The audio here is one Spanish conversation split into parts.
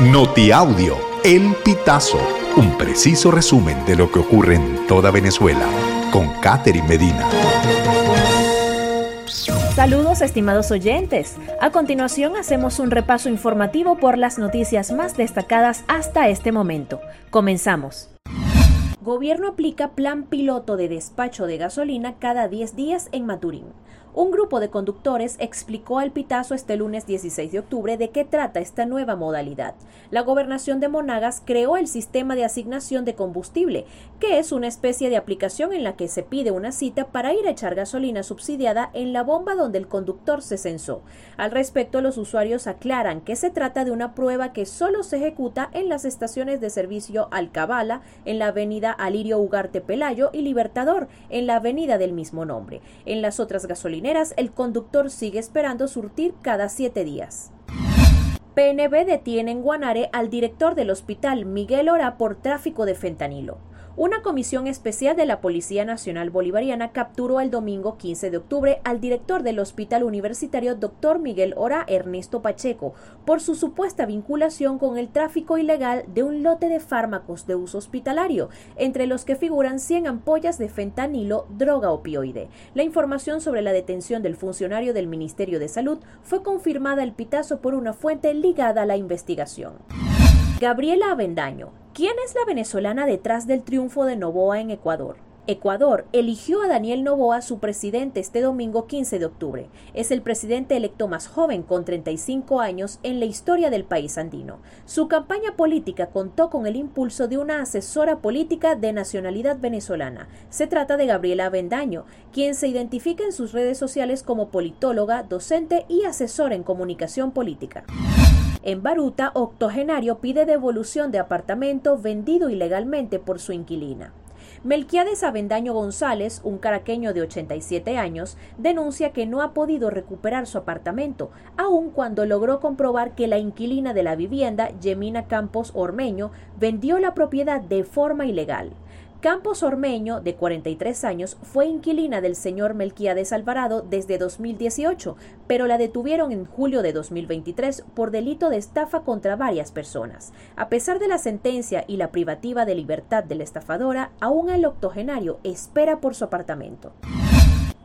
Notiaudio, El Pitazo, un preciso resumen de lo que ocurre en toda Venezuela, con Catherine Medina. Saludos estimados oyentes. A continuación hacemos un repaso informativo por las noticias más destacadas hasta este momento. Comenzamos. Gobierno aplica plan piloto de despacho de gasolina cada 10 días en Maturín. Un grupo de conductores explicó al Pitazo este lunes 16 de octubre de qué trata esta nueva modalidad. La gobernación de Monagas creó el sistema de asignación de combustible, que es una especie de aplicación en la que se pide una cita para ir a echar gasolina subsidiada en la bomba donde el conductor se censó. Al respecto, los usuarios aclaran que se trata de una prueba que solo se ejecuta en las estaciones de servicio Alcabala, en la avenida Alirio Ugarte Pelayo y Libertador, en la avenida del mismo nombre. En las otras gasolineras el conductor sigue esperando surtir cada siete días. PNB detiene en Guanare al director del hospital Miguel Ora por tráfico de fentanilo. Una comisión especial de la Policía Nacional Bolivariana capturó el domingo 15 de octubre al director del Hospital Universitario Dr. Miguel Ora Ernesto Pacheco por su supuesta vinculación con el tráfico ilegal de un lote de fármacos de uso hospitalario, entre los que figuran 100 ampollas de fentanilo, droga opioide. La información sobre la detención del funcionario del Ministerio de Salud fue confirmada al pitazo por una fuente ligada a la investigación. Gabriela Avendaño, ¿quién es la venezolana detrás del triunfo de Novoa en Ecuador? Ecuador eligió a Daniel Novoa su presidente este domingo 15 de octubre. Es el presidente electo más joven con 35 años en la historia del país andino. Su campaña política contó con el impulso de una asesora política de nacionalidad venezolana. Se trata de Gabriela Avendaño, quien se identifica en sus redes sociales como politóloga, docente y asesora en comunicación política. En Baruta, octogenario pide devolución de apartamento vendido ilegalmente por su inquilina. Melquiades Avendaño González, un caraqueño de 87 años, denuncia que no ha podido recuperar su apartamento, aun cuando logró comprobar que la inquilina de la vivienda, Yemina Campos Ormeño, vendió la propiedad de forma ilegal. Campos Ormeño, de 43 años, fue inquilina del señor Melquiades Alvarado desde 2018, pero la detuvieron en julio de 2023 por delito de estafa contra varias personas. A pesar de la sentencia y la privativa de libertad de la estafadora, aún el octogenario espera por su apartamento.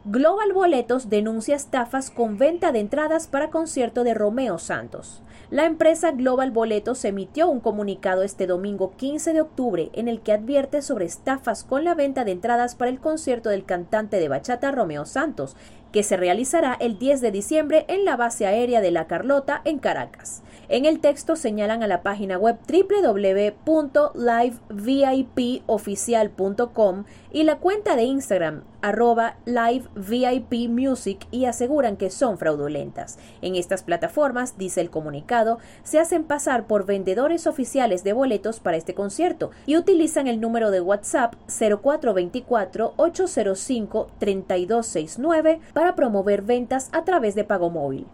Global Boletos denuncia estafas con venta de entradas para concierto de Romeo Santos. La empresa Global Boletos emitió un comunicado este domingo 15 de octubre en el que advierte sobre estafas con la venta de entradas para el concierto del cantante de bachata Romeo Santos, que se realizará el 10 de diciembre en la base aérea de La Carlota en Caracas. En el texto señalan a la página web www.livevipoficial.com y la cuenta de Instagram arroba livevipmusic y aseguran que son fraudulentas. En estas plataformas, dice el comunicado, se hacen pasar por vendedores oficiales de boletos para este concierto y utilizan el número de WhatsApp 0424-805-3269 para promover ventas a través de pago móvil.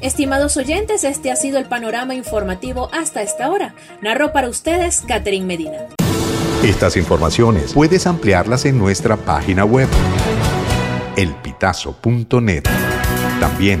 Estimados oyentes, este ha sido el panorama informativo hasta esta hora. Narró para ustedes Catherine Medina. Estas informaciones puedes ampliarlas en nuestra página web, elpitazo.net. También